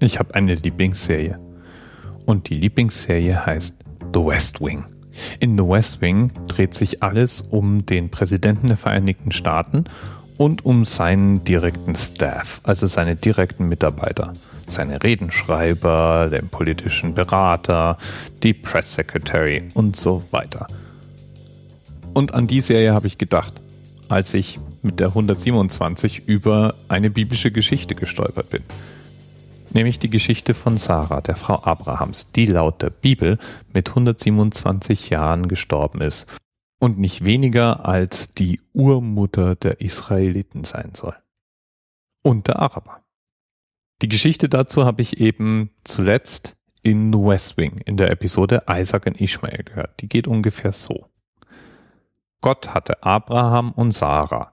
Ich habe eine Lieblingsserie. Und die Lieblingsserie heißt The West Wing. In The West Wing dreht sich alles um den Präsidenten der Vereinigten Staaten und um seinen direkten Staff, also seine direkten Mitarbeiter, seine Redenschreiber, den politischen Berater, die Press Secretary und so weiter. Und an die Serie habe ich gedacht, als ich mit der 127 über eine biblische Geschichte gestolpert bin nämlich die Geschichte von Sarah, der Frau Abrahams, die laut der Bibel mit 127 Jahren gestorben ist und nicht weniger als die Urmutter der Israeliten sein soll. Und der Araber. Die Geschichte dazu habe ich eben zuletzt in The West Wing in der Episode Isaac und Ishmael gehört. Die geht ungefähr so. Gott hatte Abraham und Sarah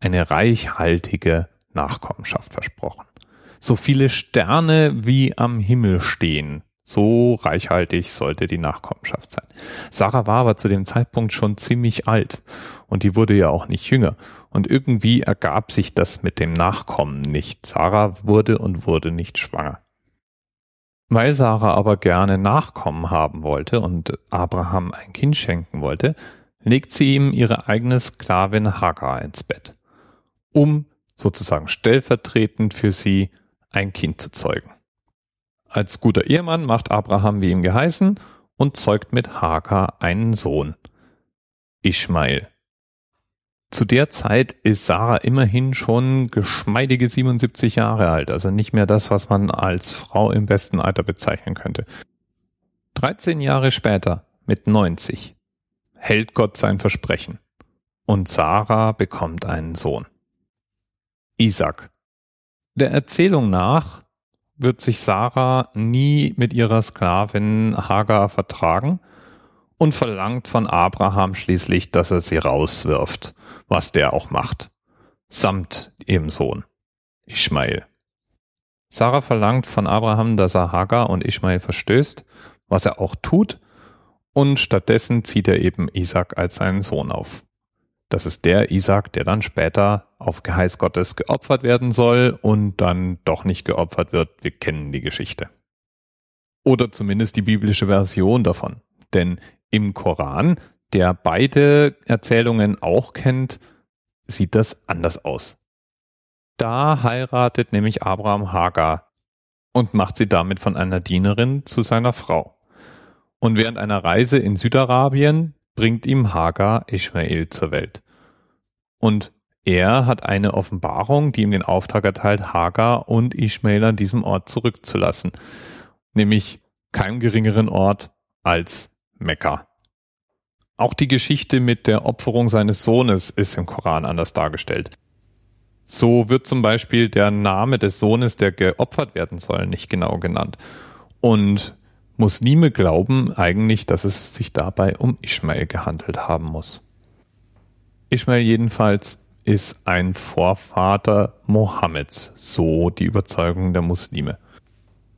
eine reichhaltige Nachkommenschaft versprochen so viele Sterne wie am Himmel stehen. So reichhaltig sollte die Nachkommenschaft sein. Sarah war aber zu dem Zeitpunkt schon ziemlich alt und die wurde ja auch nicht jünger. Und irgendwie ergab sich das mit dem Nachkommen nicht. Sarah wurde und wurde nicht schwanger. Weil Sarah aber gerne Nachkommen haben wollte und Abraham ein Kind schenken wollte, legt sie ihm ihre eigene Sklavin Hagar ins Bett, um sozusagen stellvertretend für sie ein Kind zu zeugen. Als guter Ehemann macht Abraham wie ihm geheißen und zeugt mit Hagar einen Sohn, Ishmael. Zu der Zeit ist Sarah immerhin schon geschmeidige 77 Jahre alt, also nicht mehr das, was man als Frau im besten Alter bezeichnen könnte. 13 Jahre später, mit 90, hält Gott sein Versprechen und Sarah bekommt einen Sohn. Isaac. Der Erzählung nach wird sich Sarah nie mit ihrer Sklavin Hagar vertragen und verlangt von Abraham schließlich, dass er sie rauswirft, was der auch macht, samt ihrem Sohn Ishmael. Sarah verlangt von Abraham, dass er Hagar und Ishmael verstößt, was er auch tut, und stattdessen zieht er eben Isaac als seinen Sohn auf. Das ist der Isaac, der dann später auf Geheiß Gottes geopfert werden soll und dann doch nicht geopfert wird. Wir kennen die Geschichte. Oder zumindest die biblische Version davon. Denn im Koran, der beide Erzählungen auch kennt, sieht das anders aus. Da heiratet nämlich Abraham Hagar und macht sie damit von einer Dienerin zu seiner Frau. Und während einer Reise in Südarabien bringt ihm Hagar Ishmael zur Welt. Und er hat eine Offenbarung, die ihm den Auftrag erteilt, Hagar und Ishmael an diesem Ort zurückzulassen. Nämlich keinem geringeren Ort als Mekka. Auch die Geschichte mit der Opferung seines Sohnes ist im Koran anders dargestellt. So wird zum Beispiel der Name des Sohnes, der geopfert werden soll, nicht genau genannt. Und Muslime glauben eigentlich, dass es sich dabei um Ismail gehandelt haben muss. Ismail jedenfalls ist ein Vorvater Mohammeds, so die Überzeugung der Muslime.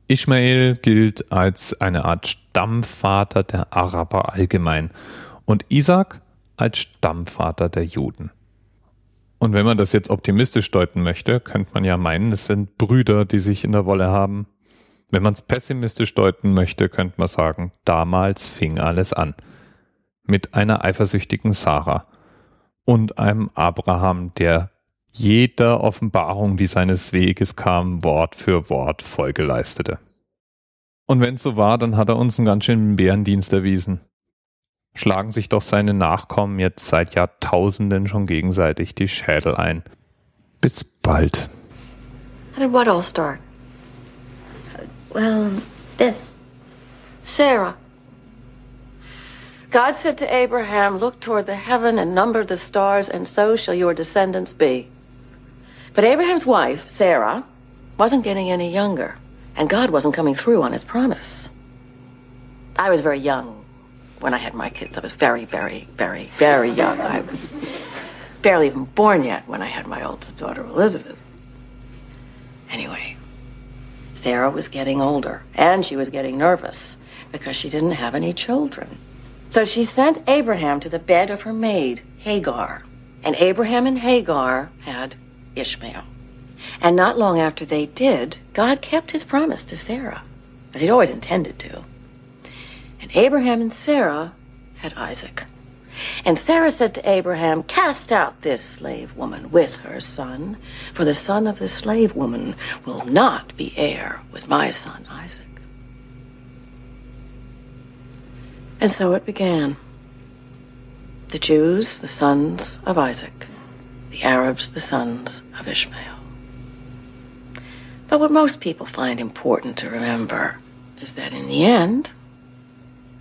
Ismail gilt als eine Art Stammvater der Araber allgemein und Isaac als Stammvater der Juden. Und wenn man das jetzt optimistisch deuten möchte, könnte man ja meinen, es sind Brüder, die sich in der Wolle haben. Wenn man es pessimistisch deuten möchte, könnte man sagen, damals fing alles an. Mit einer eifersüchtigen Sarah und einem Abraham, der jeder Offenbarung, die seines Weges kam, Wort für Wort Folge leistete. Und wenn es so war, dann hat er uns einen ganz schönen Bärendienst erwiesen. Schlagen sich doch seine Nachkommen jetzt seit Jahrtausenden schon gegenseitig die Schädel ein. Bis bald. How did what all start? Well, this. Sarah. God said to Abraham, Look toward the heaven and number the stars, and so shall your descendants be. But Abraham's wife, Sarah, wasn't getting any younger, and God wasn't coming through on his promise. I was very young when I had my kids. I was very, very, very, very young. I was barely even born yet when I had my oldest daughter, Elizabeth. Anyway, Sarah was getting older, and she was getting nervous because she didn't have any children. So she sent Abraham to the bed of her maid, Hagar. And Abraham and Hagar had Ishmael. And not long after they did, God kept his promise to Sarah, as he'd always intended to. And Abraham and Sarah had Isaac. And Sarah said to Abraham, Cast out this slave woman with her son, for the son of the slave woman will not be heir with my son Isaac. And so it began. The Jews, the sons of Isaac, the Arabs, the sons of Ishmael. But what most people find important to remember is that in the end,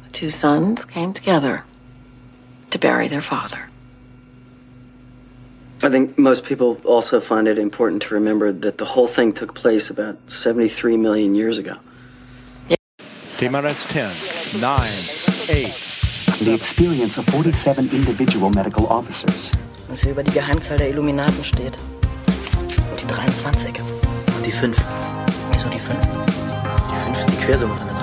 the two sons came together to bury their father. I think most people also find it important to remember that the whole thing took place about 73 million years ago. TMRS 10, 9, 8. The experience of 47 individual medical officers. Was hier über die Geheimzahl der Illuminaten steht. Und die 23. Und die 5. Wieso die 5? Die 5 ist die Quersumme von der